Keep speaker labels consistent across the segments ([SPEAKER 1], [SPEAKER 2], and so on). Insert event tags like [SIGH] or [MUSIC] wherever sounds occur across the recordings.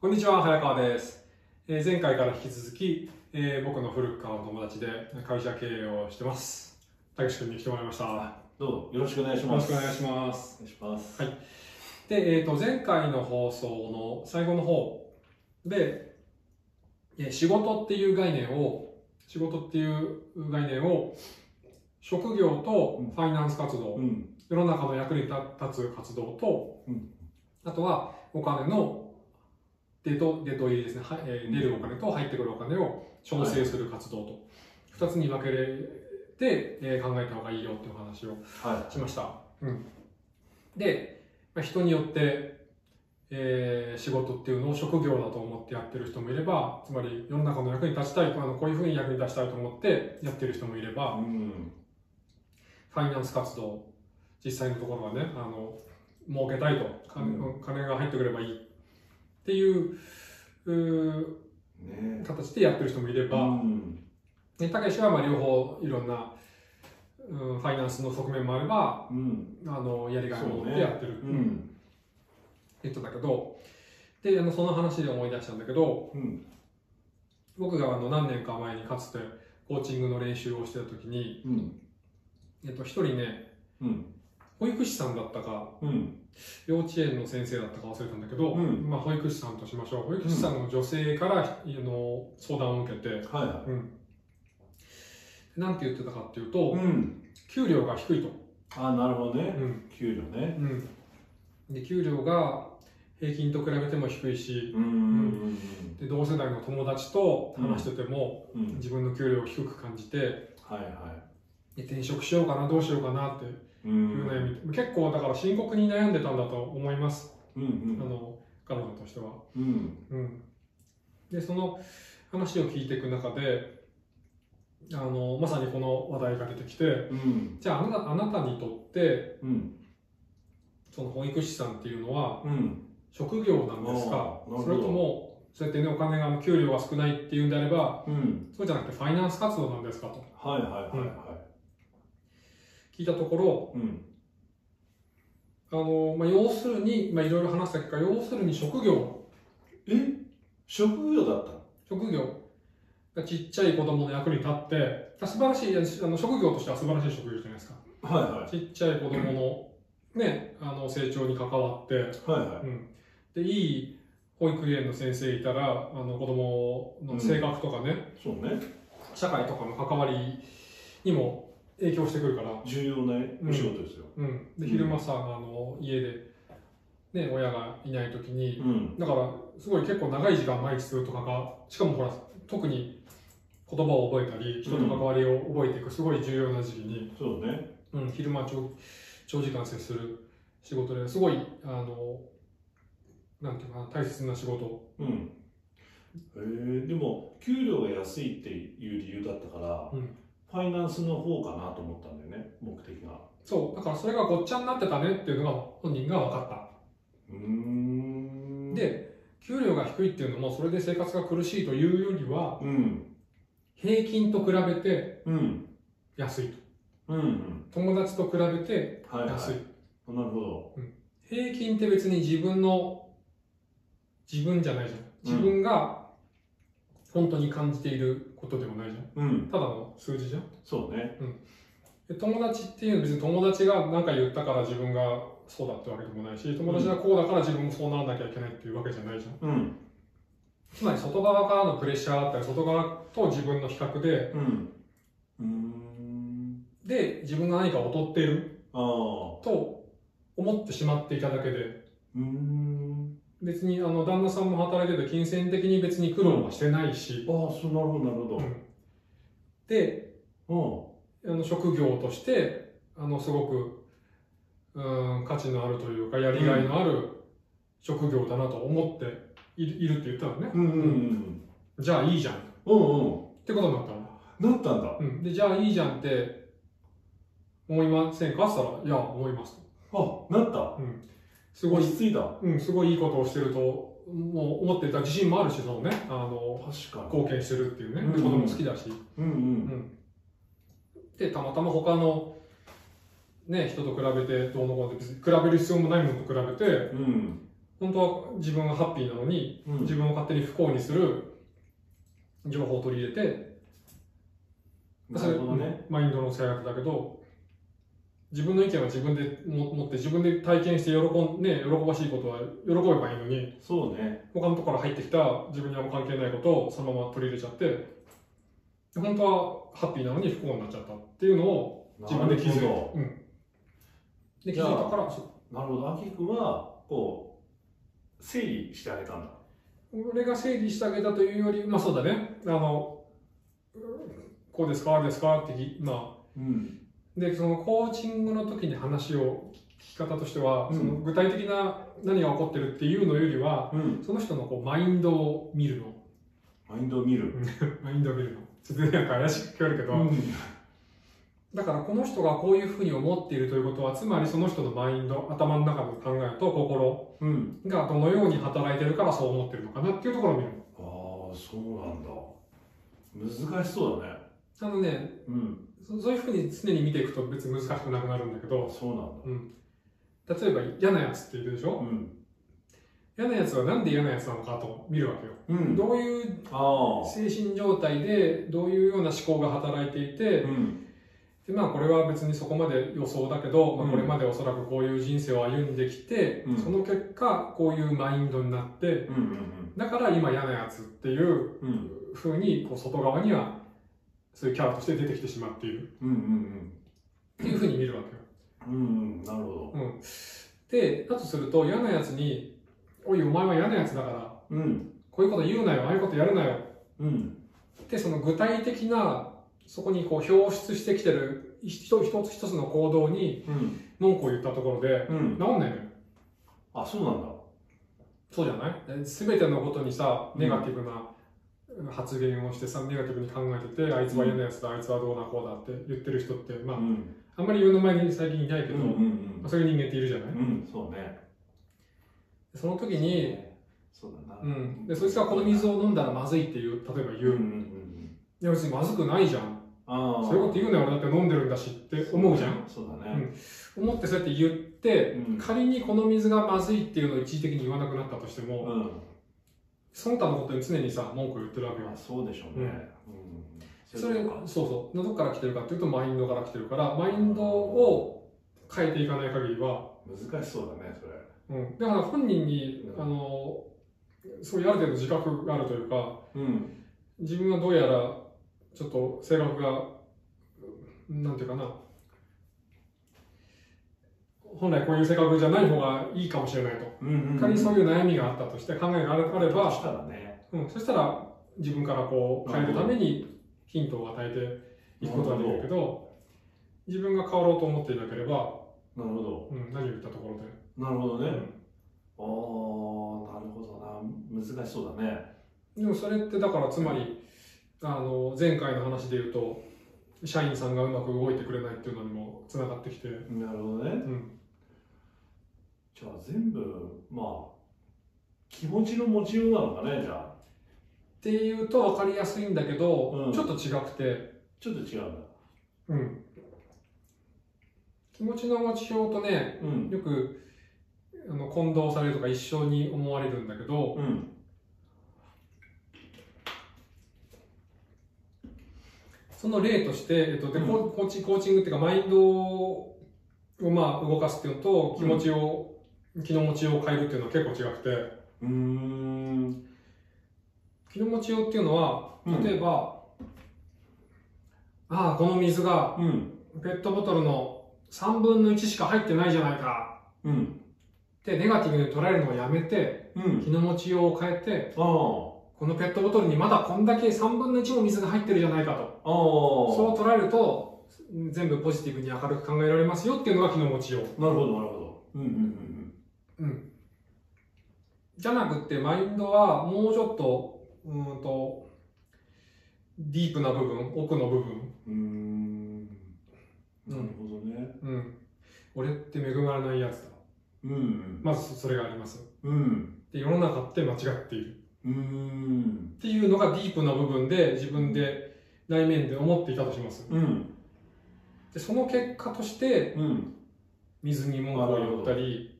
[SPEAKER 1] こんにちは、早川です。えー前回から引き続き、えー僕の古くからの友達で会社経営をしてます。たけし君に来てもらいました。よ
[SPEAKER 2] どうぞよろしくお願いします。
[SPEAKER 1] ろしくお願いします。
[SPEAKER 2] お願いします。
[SPEAKER 1] はいで、えー、と前回の放送の最後の方で、えー仕事っていう概念を、仕事っていう概念を、職業とファイナンス活動、
[SPEAKER 2] うん。
[SPEAKER 1] 世の中の役に立つ活動と、
[SPEAKER 2] うん
[SPEAKER 1] あとはお金の出と出と入りですね、はいえー
[SPEAKER 2] うん
[SPEAKER 1] 出るお金と入ってくるお金を調整する活動と、二つに分けれて、えー考えた方がいいよっていう話を
[SPEAKER 2] は
[SPEAKER 1] しました。うん、で、まあ、人によって、えー仕事っていうのを職業だと思ってやってる人もいれば、つまり世の中の役に立ちたい、あのこういうふうに役に立ちたいと思ってやってる人もいれ
[SPEAKER 2] い。
[SPEAKER 1] ば、
[SPEAKER 2] うん。
[SPEAKER 1] ファイナンス活動、実際のところはね、あの、儲けたいと、金,、
[SPEAKER 2] う
[SPEAKER 1] 金が入ってくればいいっていう、形でやってる人もいれ
[SPEAKER 2] え。
[SPEAKER 1] ば、
[SPEAKER 2] うん。
[SPEAKER 1] ねたけしはまあ両方いろんな、うん、ファイナンスの側面もあれば、
[SPEAKER 2] うん。
[SPEAKER 1] あの、やりがいを持ってやってる、
[SPEAKER 2] うん。
[SPEAKER 1] 言ってたけど、で、あの、その話で思い出したんだけど、
[SPEAKER 2] うん。
[SPEAKER 1] 僕があの何年か前にかつてコーチングの練習をしてた時に、
[SPEAKER 2] うん。
[SPEAKER 1] えっと、一人ね、
[SPEAKER 2] うん。
[SPEAKER 1] 保育士さんだったか、
[SPEAKER 2] うん。
[SPEAKER 1] 幼稚園の先生だったか忘れたんだけど、
[SPEAKER 2] うん
[SPEAKER 1] まあ、保育士さんとしましょう保育士さんの女性から、あの相談を受けて、
[SPEAKER 2] はいは
[SPEAKER 1] うん、なんて言ってたかっていうと、
[SPEAKER 2] い。うん。
[SPEAKER 1] 給料が低いと、
[SPEAKER 2] あ、なるほどね。
[SPEAKER 1] うん
[SPEAKER 2] 給料ね。
[SPEAKER 1] うん、で給料が平均と比べても低いし
[SPEAKER 2] うん。うん。
[SPEAKER 1] で同世代の友達と話してても、
[SPEAKER 2] うん。
[SPEAKER 1] 自分の給料を低く感じて
[SPEAKER 2] はいは
[SPEAKER 1] で転職しようかなどうしようかなって
[SPEAKER 2] い。う。
[SPEAKER 1] いうん悩み、結構だから深刻に悩んでたんだと思います、
[SPEAKER 2] うん。うん。
[SPEAKER 1] あの彼女としては。
[SPEAKER 2] うん。
[SPEAKER 1] うん、でその話を聞いていく中であのまさにこの話題が出てきて
[SPEAKER 2] うん。
[SPEAKER 1] じゃああなたあなたにとって
[SPEAKER 2] うん。
[SPEAKER 1] その保育士さんっていうのは
[SPEAKER 2] うん。
[SPEAKER 1] 職業なんですか？それともそうやってねお金が給料が少ないっていうんであれば
[SPEAKER 2] うん。
[SPEAKER 1] そうじゃなくてファイナンス活動なんですかと
[SPEAKER 2] はいはいはいは
[SPEAKER 1] 聞いたところ
[SPEAKER 2] い。うん。
[SPEAKER 1] あの、まあ、要するにまあいろいろ話した結果要するに職業
[SPEAKER 2] え？職業だったの？
[SPEAKER 1] 職業がちっちゃい子供の役に立って素晴らしいあの職業としては素晴らしい職業じゃないですか
[SPEAKER 2] はいはい。
[SPEAKER 1] ちっちゃい子供のね、あの成長に関わって、
[SPEAKER 2] はいは
[SPEAKER 1] うん、でいい保育園の先生いたらあの子供の性格とかね、
[SPEAKER 2] い。そうね。
[SPEAKER 1] 社会とかの関わりにも影響してくるから、
[SPEAKER 2] 重要なお仕事ですよ。
[SPEAKER 1] うん、で
[SPEAKER 2] うん
[SPEAKER 1] 昼間さあの家で、ね、親がいない時に
[SPEAKER 2] うん。
[SPEAKER 1] だからすごい結構長い時間毎日ずっとかかしかもほら特に言葉を覚えたり人と関わりを覚えていくすごい重要な時期に、
[SPEAKER 2] そうね。
[SPEAKER 1] うん、昼間長長時間接する仕事ですごいあのなんていうかな大切な仕事、
[SPEAKER 2] うん。えー、でも、給料が安いっていう理由だったから、
[SPEAKER 1] うん
[SPEAKER 2] ファイナンスの方かなと思ったんだよね、目的が。
[SPEAKER 1] そうだからそれがごっちゃになってたねっていうのが本人が分か
[SPEAKER 2] うーん。
[SPEAKER 1] った、、で給料が低いっていうのもそれで生活が苦しいというよりは
[SPEAKER 2] うん。
[SPEAKER 1] 平均と比べて
[SPEAKER 2] うん。
[SPEAKER 1] 安いと
[SPEAKER 2] うんうん。
[SPEAKER 1] 友達と比べて
[SPEAKER 2] はいはい。
[SPEAKER 1] 安い、
[SPEAKER 2] なるほど。
[SPEAKER 1] 平均って別に自分の自分じゃないじゃん自分が本当に感じていることでもないじゃん
[SPEAKER 2] うん。
[SPEAKER 1] ただの数字じゃん
[SPEAKER 2] そうね。
[SPEAKER 1] で友達っていうのは別に友達が何か言ったから自分がそうだってわけでもないし友達がこうだから自分もそうならなきゃいけないっていうわけじゃないじゃん
[SPEAKER 2] うん。
[SPEAKER 1] つまり外側からのプレッシャーだったり外側と自分の比較で
[SPEAKER 2] うん。
[SPEAKER 1] で自分が何か劣っている。と思ってしまっていただけで
[SPEAKER 2] うーん。
[SPEAKER 1] 別にあの旦那さんも働いてて金銭的に別に苦労はしてないし、
[SPEAKER 2] ああ、そう、なるほど、なるほ
[SPEAKER 1] うんで
[SPEAKER 2] ど。
[SPEAKER 1] あの職業としてあのすごくうん価値のあるというかやりがいのある職業だなと思っているって言ったのね、
[SPEAKER 2] うん。うんうん
[SPEAKER 1] じゃあいいじゃんっ
[SPEAKER 2] うん。うん
[SPEAKER 1] てことになったの、
[SPEAKER 2] うん。なったんだ。
[SPEAKER 1] うん、でじゃあいいじゃんって思いませんかって言ったらいや思いますと、
[SPEAKER 2] あ、なった。
[SPEAKER 1] うん、すごい
[SPEAKER 2] 落ち着いた。
[SPEAKER 1] うん、すごいいいことをしてるともう思ってた自信もあるしそのねあの
[SPEAKER 2] 確かに。
[SPEAKER 1] 貢献してるっていうね、
[SPEAKER 2] うん
[SPEAKER 1] で子供好きだし、
[SPEAKER 2] うんうん。
[SPEAKER 1] でたまたま他のね人と比べてどうのこうの比べる必要もないものと比べて
[SPEAKER 2] うん。
[SPEAKER 1] 本当は自分はハッピーなのに、
[SPEAKER 2] うん
[SPEAKER 1] 自分を勝手に不幸にする情報を取り入れて、
[SPEAKER 2] なるほどね。
[SPEAKER 1] うんマインドの使い方だけど、自分の意見は自分でも持って、自分で体験して喜ん、ね、喜ばしいことは喜べばいいのに、
[SPEAKER 2] そうね。
[SPEAKER 1] 他のところから入ってきた自分にあんま関係ないことをそのまま取り入れちゃって、本当はハッピーなのに不幸になっちゃったっていうのを自分で気づいて、
[SPEAKER 2] なるほ
[SPEAKER 1] うん。で、気づいたから。
[SPEAKER 2] なるほど。アキ君は、こう、整理してあげたんだ。
[SPEAKER 1] 俺が整理してあげたというより、まあそうだね、あの、うんこうですか、ああですかってき、ま
[SPEAKER 2] うん。
[SPEAKER 1] あ、で、そのコーチングの時に話を聞き方としては、
[SPEAKER 2] うん
[SPEAKER 1] その具体的な何が起こってるっていうのよりは、
[SPEAKER 2] うん。
[SPEAKER 1] その人のこうマインドを見るの。
[SPEAKER 2] マインドを見る。[LAUGHS]
[SPEAKER 1] マインドを見るの。ちょっとなんか怪しく聞こえるけど、
[SPEAKER 2] うん。
[SPEAKER 1] だからこの人がこういうふうに思っているということは、つまりその人のマインド、頭の中の考えと心
[SPEAKER 2] うん。
[SPEAKER 1] がどのように働いてるからそう思ってるのかなっていうところを見る
[SPEAKER 2] ああ、そうなんだ。難しそうだね。
[SPEAKER 1] の。あのね、
[SPEAKER 2] うん。
[SPEAKER 1] そそういうふうに常に見ていくと別に難しくなくなるんだけど、
[SPEAKER 2] そうなんだ。
[SPEAKER 1] 例えば嫌なやつっているでしょ？
[SPEAKER 2] うん。
[SPEAKER 1] 嫌なやつはなんで嫌なやつなのかと見るわけよ。
[SPEAKER 2] うん。
[SPEAKER 1] どういう。精神状態でどういうような思考が働いていて、
[SPEAKER 2] うん。
[SPEAKER 1] でまあこれは別にそこまで予想だけど、まあ、
[SPEAKER 2] うん
[SPEAKER 1] これまでおそらくこういう人生を歩んできて、
[SPEAKER 2] うん
[SPEAKER 1] その結果こういうマインドになって、
[SPEAKER 2] うん。うん。
[SPEAKER 1] だから今嫌なやつっていう
[SPEAKER 2] うん。うん。
[SPEAKER 1] ふうにこう外側にはそういうキャラとして出てきてしまっている
[SPEAKER 2] うん。うん。
[SPEAKER 1] っていうふうに見るわけよ。
[SPEAKER 2] うん。うん。なるほど。
[SPEAKER 1] うん、で、だとすると嫌なやつに、おい、お前は嫌なやつだから、
[SPEAKER 2] うん。
[SPEAKER 1] こういうこと言うなよ、ああいうことやるなよ
[SPEAKER 2] うん。
[SPEAKER 1] って、その具体的な、そこにこう表出してきてる一つ一つ一つの行動に
[SPEAKER 2] うん。
[SPEAKER 1] 文句を言ったところで、
[SPEAKER 2] うん。
[SPEAKER 1] 治んないのよ。
[SPEAKER 2] あ、そうなんだ。
[SPEAKER 1] そうじゃない？すべてのことにさ、ネガティブな発言をしてさ、ネガティブに考えてて、あいつは嫌なやつだ、あいつはどうだこうだって言ってる人って、まあ、
[SPEAKER 2] うん。
[SPEAKER 1] あんまり世の前に最近いないけど、
[SPEAKER 2] うん。うん
[SPEAKER 1] まあ。そういう人間っているじゃない？
[SPEAKER 2] うん。そうね。
[SPEAKER 1] その時に、
[SPEAKER 2] そうだな。
[SPEAKER 1] うん、でそいつがこの水を飲んだらまずいっていう例えば言う、
[SPEAKER 2] うん。うん。
[SPEAKER 1] いや別にまずくないじゃん
[SPEAKER 2] ああ。
[SPEAKER 1] そういうこと言うなよ俺だって飲んでるんだしって思うじゃん
[SPEAKER 2] そうだね。
[SPEAKER 1] 思ってそうやって言って、
[SPEAKER 2] うん
[SPEAKER 1] 仮にこの水がまずいっていうのを一時的に言わなくなったとしても、
[SPEAKER 2] うん。
[SPEAKER 1] その他のことに常にさ文句を言ってるわけよ
[SPEAKER 2] あそうでしょうね。うん。
[SPEAKER 1] それそうそうどこから来てるかっていうとマインドから来てるからマインドを変えていかない限りは、
[SPEAKER 2] 難しそうだね、それ。
[SPEAKER 1] うん、だから本人にあのそういうある程度自覚があるというか
[SPEAKER 2] うん。
[SPEAKER 1] 自分はどうやらちょっと性格がなんていうかな本来こういう性格じゃない方がいいかもしれないと。仮にそういう悩みがあったとして考えがあれば
[SPEAKER 2] そしたらね。
[SPEAKER 1] うん、そしたら自分からこう変えるためにヒントを与えていくことはできるけど自分が変わろうと思っていなければ、
[SPEAKER 2] なるほど。
[SPEAKER 1] うん、何を言ったところで、
[SPEAKER 2] なるほどね。
[SPEAKER 1] うん
[SPEAKER 2] ああ、なるほどな。難しそうだね。
[SPEAKER 1] でもそれってだからつまりあの前回の話で言うと社員さんがうまく動いてくれないっていうのにもつながってきて、
[SPEAKER 2] なるほどね。
[SPEAKER 1] うん、
[SPEAKER 2] じゃあ全部、まあ、気持ちの持ちようなのかね、じゃあ。
[SPEAKER 1] っていうと分かりやすいんだけど、
[SPEAKER 2] うん
[SPEAKER 1] ちょっと違くて、
[SPEAKER 2] ちょっと違うんだ。
[SPEAKER 1] うん、気持ちの持ちようとね
[SPEAKER 2] うん。
[SPEAKER 1] よくあの混同されるとか一緒に思われるんだけど
[SPEAKER 2] うん。
[SPEAKER 1] その例として、えっとで
[SPEAKER 2] うん
[SPEAKER 1] コーコーチコーチングっていうかマインドをまあ動かすっていうのと気持ちを、気の持ちようを変えるっていうのは結構違くて
[SPEAKER 2] うーん。
[SPEAKER 1] 気の持ちようっていうのは
[SPEAKER 2] うん
[SPEAKER 1] 例えば、ああこの水が
[SPEAKER 2] うん。
[SPEAKER 1] ペットボトルの3分の1しか入ってないじゃないか
[SPEAKER 2] うん。
[SPEAKER 1] ってネガティブに捉えるのをやめて
[SPEAKER 2] うん。
[SPEAKER 1] 気の持ちようを変えて
[SPEAKER 2] ああ。
[SPEAKER 1] このペットボトルにまだこんだけ3分の1も水が入ってるじゃないかと
[SPEAKER 2] ああ。
[SPEAKER 1] そう捉えると全部ポジティブに明るく考えられますよっていうのが気の持ちよう
[SPEAKER 2] なるほど、なるほど。うんうん
[SPEAKER 1] うん。じゃなくって、マインドはもうちょっと、うーんと、ディープな部分、奥の部分。
[SPEAKER 2] うん。なるほどね。
[SPEAKER 1] うん。俺って恵まれないやつだ。
[SPEAKER 2] うん
[SPEAKER 1] まずそれがあります。
[SPEAKER 2] うん。うん。
[SPEAKER 1] で、世の中って間違っている。
[SPEAKER 2] うーん。
[SPEAKER 1] っていうのがディープな部分で、自分で内面で思っていたとします。
[SPEAKER 2] うん。
[SPEAKER 1] で、その結果として、
[SPEAKER 2] うん。
[SPEAKER 1] 水に文句を言ったり、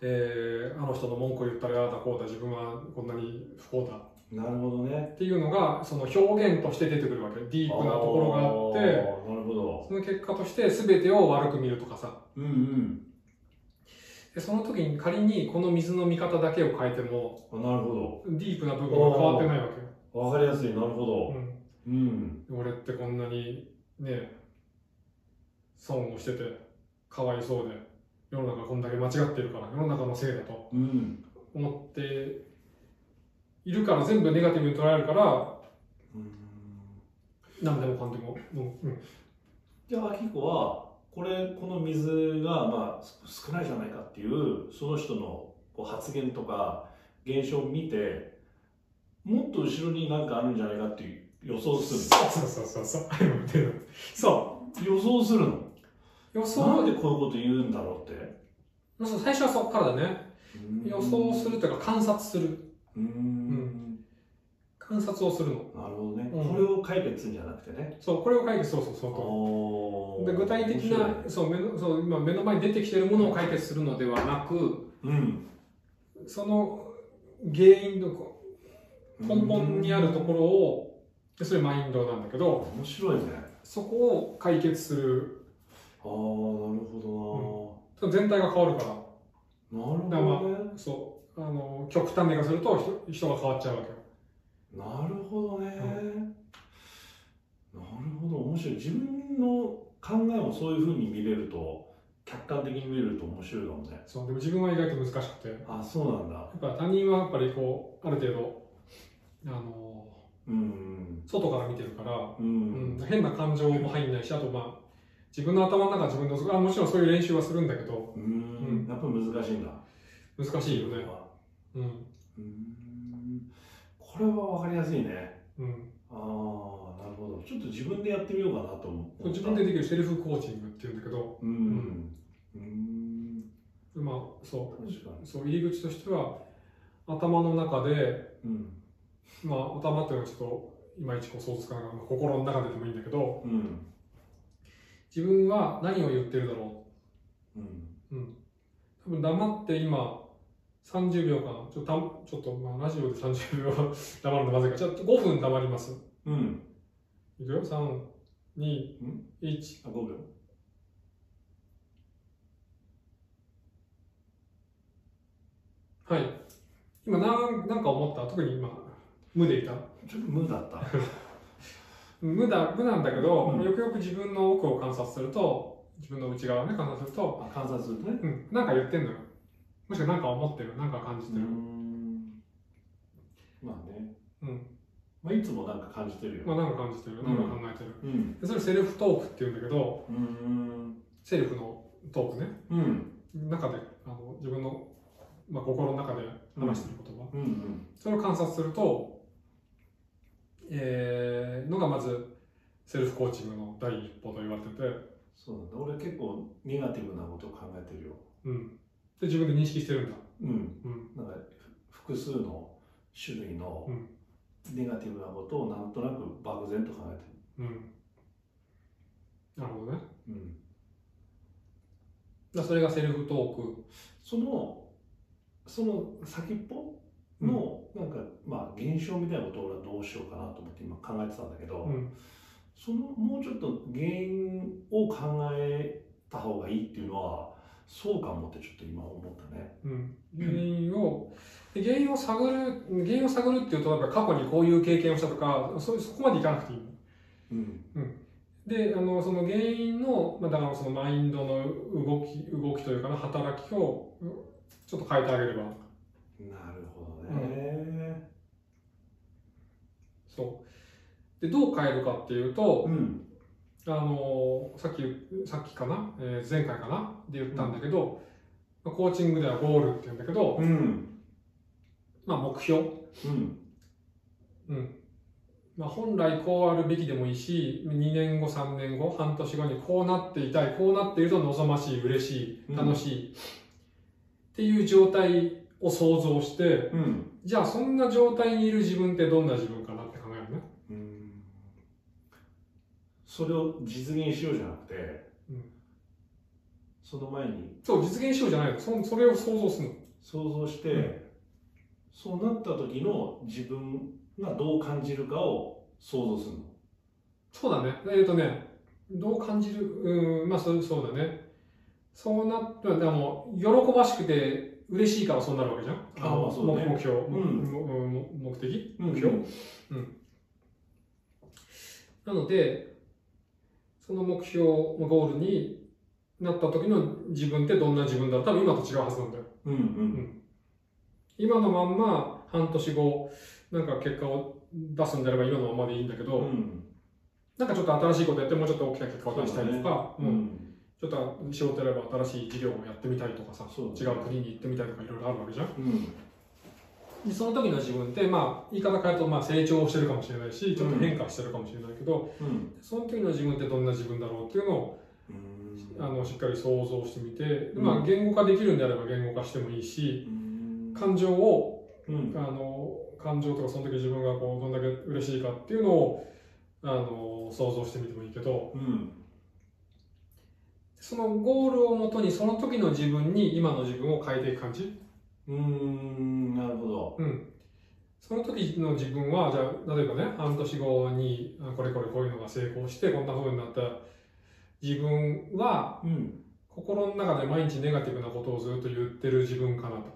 [SPEAKER 1] えーあの人の文句を言ったらああだこうだ自分はこんなに不幸だ。
[SPEAKER 2] なるほどね。
[SPEAKER 1] っていうのがその表現として出てくるわけ。ディープなところがあって
[SPEAKER 2] なるほど。
[SPEAKER 1] その結果として全てを悪く見るとかさ。
[SPEAKER 2] うんうん。
[SPEAKER 1] でその時に仮にこの水の見方だけを変えても
[SPEAKER 2] あなるほ
[SPEAKER 1] ディープな部分が変わってないわけ
[SPEAKER 2] わかりやすいなるほど。
[SPEAKER 1] うん。
[SPEAKER 2] うん。
[SPEAKER 1] 俺ってこんなにね損をしててかわいそうで世の中こんだけ間違ってるから世の中のせいだと
[SPEAKER 2] うん。
[SPEAKER 1] 思っているから全部ネガティブに捉えるから
[SPEAKER 2] うん。
[SPEAKER 1] 何でもかんでももう、うん、
[SPEAKER 2] じゃあ、アキコは、これ、この水が、まあ、す少ないじゃないかっていう、その人のこう発言とか、現象を見て、もっと後ろになんかあるんじゃないかっていう予想する
[SPEAKER 1] そうそうそうそう。そ
[SPEAKER 2] の。予想するの？
[SPEAKER 1] う予
[SPEAKER 2] なん
[SPEAKER 1] 想
[SPEAKER 2] でこういうこと言うんだろうって。
[SPEAKER 1] そう最初はそこからだね。予想するというか観察する。
[SPEAKER 2] うーん。
[SPEAKER 1] 観察をするの。
[SPEAKER 2] なるほどね、
[SPEAKER 1] うん。
[SPEAKER 2] これを解決するんじゃなくてね。
[SPEAKER 1] そうこれを解決そうそうそう
[SPEAKER 2] お
[SPEAKER 1] で具体的なそう目のそう今目の前に出てきてるものを解決するのではなく
[SPEAKER 2] うん。
[SPEAKER 1] その原因の根本にあるところをでそれマインドなんだけど
[SPEAKER 2] 面白いね。
[SPEAKER 1] そこを解決する
[SPEAKER 2] ああ、なるほ
[SPEAKER 1] 全体が変わるから。
[SPEAKER 2] どな。なるほどね。
[SPEAKER 1] そう。あの極端に言い方すると人人が変わっちゃうわけよ。
[SPEAKER 2] なるほどね、なるほど。面白い。自分の考えもそういうふうに見れると客観的に見れると面白いかもね。
[SPEAKER 1] そう。でも自分は意外と難しくて。や
[SPEAKER 2] あそうなんだ。
[SPEAKER 1] っぱ他人はやっぱりこうある程度あの
[SPEAKER 2] うん
[SPEAKER 1] 外から見てるから、
[SPEAKER 2] う
[SPEAKER 1] うんん、変な感情も入んないしあとまあ自分の頭の中自分のあもちろんそういう練習はするんだけど。
[SPEAKER 2] うん。
[SPEAKER 1] うん。
[SPEAKER 2] やっぱ難しいんだ。
[SPEAKER 1] 難しいよね。うん。
[SPEAKER 2] うん。これは分かりやすいね。
[SPEAKER 1] うん。
[SPEAKER 2] ああなるほど。ちょっと自分でやってみようかなと思った
[SPEAKER 1] 自分でできるセルフコーチングっていうんだけど。
[SPEAKER 2] うん。うん。
[SPEAKER 1] まあそ
[SPEAKER 2] 確か
[SPEAKER 1] うそう入り口としては頭の中で
[SPEAKER 2] にうん。
[SPEAKER 1] まあ頭っていうのはちょっといまいちこう想像つかない。心の中ででもいいんだけど。
[SPEAKER 2] うん
[SPEAKER 1] 自分は何を言ってるだろ
[SPEAKER 2] う。ん。
[SPEAKER 1] う、うん、多分黙って今30秒間ちょっとたちょっとまあラジオで30秒 [LAUGHS] 黙るのまずいから。ちょっと5分黙ります。
[SPEAKER 2] うん。
[SPEAKER 1] いくよ。3 2
[SPEAKER 2] ん
[SPEAKER 1] ？1
[SPEAKER 2] あ5秒。
[SPEAKER 1] はい。今なんなんか思った？特に今無でいた？
[SPEAKER 2] ちょっと無だった [LAUGHS]
[SPEAKER 1] 無だ無なんだけど、
[SPEAKER 2] うん。
[SPEAKER 1] よくよく自分の奥を観察すると自分の内側をね観察すると、
[SPEAKER 2] あ観察するとね。
[SPEAKER 1] うん、なんか言ってんのよ。もしくはなんか思ってるなんか感じてる、
[SPEAKER 2] ん。まあね。
[SPEAKER 1] うん。
[SPEAKER 2] まあいつもなんか感じてるよ、
[SPEAKER 1] まあなんか感じてるなんか考えてる、
[SPEAKER 2] うん。
[SPEAKER 1] でそれセルフトークって言うんだけど
[SPEAKER 2] うん。
[SPEAKER 1] セルフのトークね。
[SPEAKER 2] うん。
[SPEAKER 1] 中であの自分の、まあ、心の中で話してる言葉、
[SPEAKER 2] うんうん。
[SPEAKER 1] それを観察するとえー、のがまずセルフコーチングの第一歩と言われてて、
[SPEAKER 2] そうなんだ。俺結構ネガティブなことを考えてるよ。
[SPEAKER 1] うん、で自分で認識してるんだ、
[SPEAKER 2] うん。
[SPEAKER 1] うん。
[SPEAKER 2] なんか複数の種類の
[SPEAKER 1] うん。
[SPEAKER 2] ネガティブなことをなんとなく漠然と考えて
[SPEAKER 1] うん、なるほどね。
[SPEAKER 2] る、うん、
[SPEAKER 1] だそれがセルフトーク。
[SPEAKER 2] そのその先っぽの、現象みたいなことを俺はどうしようかなと思って今考えてたんだけど、
[SPEAKER 1] うん。
[SPEAKER 2] そのもうちょっと原因を考えた方がいいっていうのはそうかもってちょっと今思ったね。
[SPEAKER 1] うん、原因を、で原因を探る原因を探るっていうとやっぱ過去にこういう経験をしたとかそそこまでいかなくていい。
[SPEAKER 2] うん。
[SPEAKER 1] であのその原因の、まあ、だからそのマインドの動き動きというかな働きをうんちょっと変えてあげれば。
[SPEAKER 2] なるほどね。
[SPEAKER 1] そう。でどう変えるかっていうと
[SPEAKER 2] うん。
[SPEAKER 1] あのさっきさっきかな、えー前回かな？で言ったんだけど、まあコーチングではゴールって言うんだけど、
[SPEAKER 2] うん。
[SPEAKER 1] まあ、目標。
[SPEAKER 2] うん。
[SPEAKER 1] うん。まあ、本来こうあるべきでもいいし2年後3年後半年後にこうなっていたいこうなっていると望ましい嬉しい楽しい、っていう状態を想像して
[SPEAKER 2] うん。
[SPEAKER 1] じゃあそんな状態にいる自分ってどんな自分？
[SPEAKER 2] それを実現しようじゃなくて、
[SPEAKER 1] うん。
[SPEAKER 2] そその前に。
[SPEAKER 1] そう、実現しようじゃないの。そそれを想像するの。
[SPEAKER 2] 想像して、
[SPEAKER 1] うん。
[SPEAKER 2] そうなった時の自分がどう感じるかを想像するの。
[SPEAKER 1] そうだね。えっ、とね、どう感じる？うん、まあそうそうだね。そうなったら、もう、喜ばしくて嬉しいからそうなるわけじゃん。
[SPEAKER 2] あまあそうね。
[SPEAKER 1] 目目標、
[SPEAKER 2] ん。
[SPEAKER 1] もも目的？
[SPEAKER 2] うん。
[SPEAKER 1] 目標、なので、その目標、ゴールになった時の自分ってどんな自分だろう。多分今と違うはずなんだよ。
[SPEAKER 2] うんうん。
[SPEAKER 1] 今のまんま半年後、なんか結果を出すんであれば今のままでいいんだけど、
[SPEAKER 2] うん。
[SPEAKER 1] なんかちょっと新しいことやってもうちょっと大きな結果を出したいとか、うん。
[SPEAKER 2] うん。
[SPEAKER 1] ちょっと仕事やれば新しい事業をやってみたいとかさ、違う国に行ってみたいとかいろいろあるわけじゃん。
[SPEAKER 2] うん。
[SPEAKER 1] でその時の自分って、まあ、言い方変えると、まあ、成長してるかもしれないし、ちょっと変化してるかもしれないけど、
[SPEAKER 2] うん。
[SPEAKER 1] その時の自分ってどんな自分だろうっていうのを、あのしっかり想像してみて、でまあ、言語化できるんであれば言語化してもいいし、
[SPEAKER 2] うん。
[SPEAKER 1] 感情を、
[SPEAKER 2] うん。
[SPEAKER 1] あの感情とかその時自分がこうどんだけ嬉しいかっていうのをあの想像してみてもいいけど、
[SPEAKER 2] うん。
[SPEAKER 1] そのゴールをもとにその時の自分に今の自分を変えていく感じ？
[SPEAKER 2] うんなるほど
[SPEAKER 1] うん。その時の自分は、じゃあ、例えばね、半年後に、あこれこれこういうのが成功して、こんな風になった自分は、
[SPEAKER 2] うん。
[SPEAKER 1] 心の中で毎日ネガティブなことをずっと言ってる自分かなと。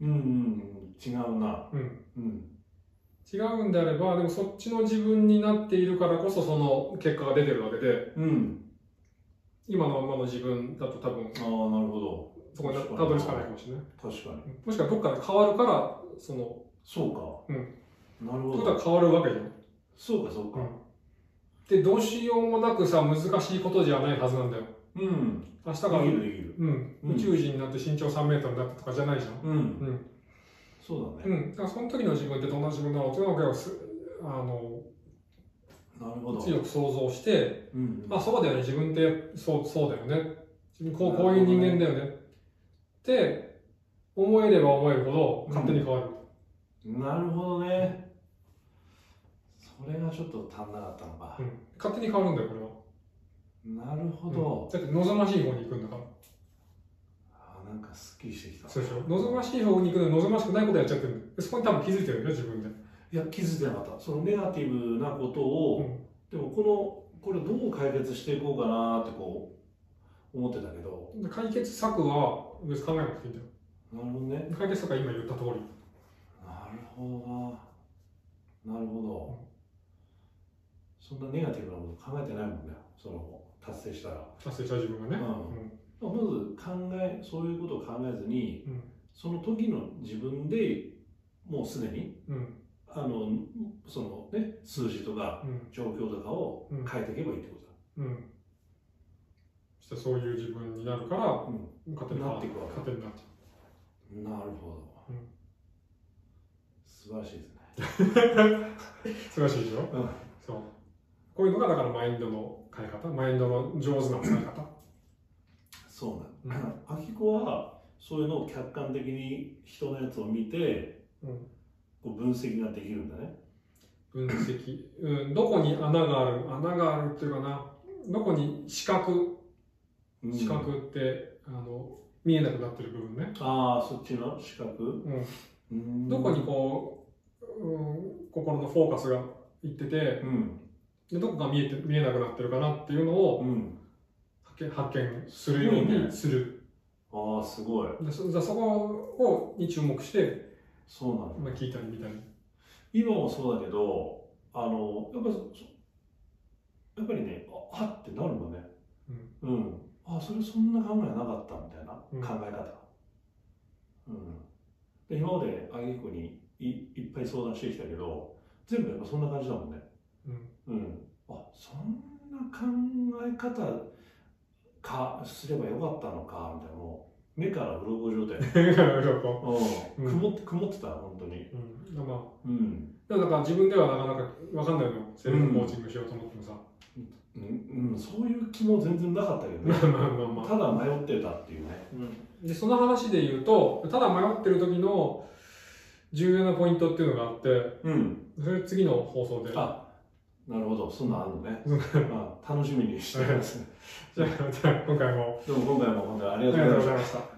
[SPEAKER 2] うんうん違うな。
[SPEAKER 1] うん。
[SPEAKER 2] うん。
[SPEAKER 1] 違うんであれば、でもそっちの自分になっているからこそ、その結果が出てるわけで、
[SPEAKER 2] うん。
[SPEAKER 1] 今のままの自分だと多分、
[SPEAKER 2] ああなるほど
[SPEAKER 1] そこにたどり着かないかもしれない。
[SPEAKER 2] 確かに
[SPEAKER 1] もしくはどっかで変わるから、その、
[SPEAKER 2] そうか
[SPEAKER 1] うん
[SPEAKER 2] なるほど
[SPEAKER 1] ことは変わるわけじゃん。
[SPEAKER 2] そうかそうか
[SPEAKER 1] で、どうしようもなくさ、難しいことじゃないはずなんだよ。
[SPEAKER 2] うん
[SPEAKER 1] 明日から
[SPEAKER 2] できるできる
[SPEAKER 1] うん、
[SPEAKER 2] うん
[SPEAKER 1] 宇宙人になって身長3メートルになったとかじゃないじゃん。
[SPEAKER 2] うん
[SPEAKER 1] うん。
[SPEAKER 2] そうだね
[SPEAKER 1] うん。だからその時の自分ってどんな自分だろうっていうのをすあの
[SPEAKER 2] なるほど
[SPEAKER 1] 強く想像して、
[SPEAKER 2] うん
[SPEAKER 1] まあそうだよね、自分ってそうそうだよね。自分こうこういう人間だよね。って思えれば思えるほど勝手に変わる。
[SPEAKER 2] なるほどねそれがちょっと足んなかったのか
[SPEAKER 1] うん。勝手に変わるんだよ、これは。
[SPEAKER 2] なるほ
[SPEAKER 1] うん
[SPEAKER 2] ど
[SPEAKER 1] だって望ましい方に行くんだから。
[SPEAKER 2] あなんかすっきりしてきた
[SPEAKER 1] そうでしょ。望ましい方に行くのに望ましくないことやっちゃってるそこに多分気づいてるよ、自分で。
[SPEAKER 2] いや気づいてなかったそのネガティブなことを、
[SPEAKER 1] うん
[SPEAKER 2] でもこのこれどう解決していこうかなってこう思ってたけど
[SPEAKER 1] で解決策は別に考えなくていいんだよ。
[SPEAKER 2] なるほどね
[SPEAKER 1] 解決策は今言った通り。
[SPEAKER 2] なるほどななるほどそんなネガティブなこと考えてないもんねその達成したら
[SPEAKER 1] 達成した自分がね。
[SPEAKER 2] うんまず考えそういうことを考えずに、
[SPEAKER 1] うん
[SPEAKER 2] その時の自分でもうすでに
[SPEAKER 1] うん。うん。
[SPEAKER 2] あのそのね数字とか
[SPEAKER 1] うん。
[SPEAKER 2] 状況とかを
[SPEAKER 1] うん
[SPEAKER 2] 変えていけばいいってこと
[SPEAKER 1] うん。そしてそういう自分になるから、
[SPEAKER 2] だ、
[SPEAKER 1] 勝手に
[SPEAKER 2] なっていくわけ。
[SPEAKER 1] 勝手になっちゃ
[SPEAKER 2] なるほど、
[SPEAKER 1] うん。
[SPEAKER 2] 素晴らしいですね。
[SPEAKER 1] う。[LAUGHS] 素晴らしいでしょ？
[SPEAKER 2] うん。
[SPEAKER 1] そう。こういうのがだからマインドの変え方、マインドの上手な使い方？
[SPEAKER 2] そうなん。[CLEARS THROAT] だ、あきこはそういうのを客観的に人のやつを見て
[SPEAKER 1] うん。
[SPEAKER 2] こう分析ができるんだね。
[SPEAKER 1] 分析。うん。どこに穴がある、穴があるっていうかな、どこに視覚、
[SPEAKER 2] うん
[SPEAKER 1] 視覚って、あの、見えなくなってる部分ね。
[SPEAKER 2] ああそっちの？視覚
[SPEAKER 1] うん。
[SPEAKER 2] うん。
[SPEAKER 1] どこにこう、うん、心のフォーカスがいってて、
[SPEAKER 2] うん。
[SPEAKER 1] でどこが見えて見えなくなってるかなっていうのを
[SPEAKER 2] うん。
[SPEAKER 1] 発見発見するようにする。
[SPEAKER 2] ああすごい。
[SPEAKER 1] でそじゃあそこをに注目して、
[SPEAKER 2] そうなんだ。
[SPEAKER 1] まあ、聞いたり見たり。
[SPEAKER 2] 今もそうだけどあのやっぱそやっぱりねああってなるのね。うん、あそれそんな考えなかったみたいな
[SPEAKER 1] うん。
[SPEAKER 2] 考え方。うん、で今まであげくにいいっぱい相談してきたけど全部やっぱそんな感じだもんね。
[SPEAKER 1] うん。
[SPEAKER 2] うん。あそんな考え方かすればよかったのかみたいなもう目から鱗状態、[LAUGHS]
[SPEAKER 1] だからこ
[SPEAKER 2] うん、
[SPEAKER 1] うん。
[SPEAKER 2] 曇って曇ってた本当に。
[SPEAKER 1] ううんまあ
[SPEAKER 2] うん。
[SPEAKER 1] だから自分ではなかなか分かんないのよ。セルフコーチングしようと思ってもさ、
[SPEAKER 2] うん、うん、そういう気も全然なかったけどね。ただ迷ってたっていうね。
[SPEAKER 1] でその話で言うとただ迷ってる時の重要なポイントっていうのがあって
[SPEAKER 2] うん。
[SPEAKER 1] それ次の放送で。
[SPEAKER 2] あなるほど。そんなんあるのね。
[SPEAKER 1] うん。
[SPEAKER 2] まあ楽しみにしてます。[LAUGHS]
[SPEAKER 1] じゃあ、また今回も。
[SPEAKER 2] でも今回も本当にありがとうございました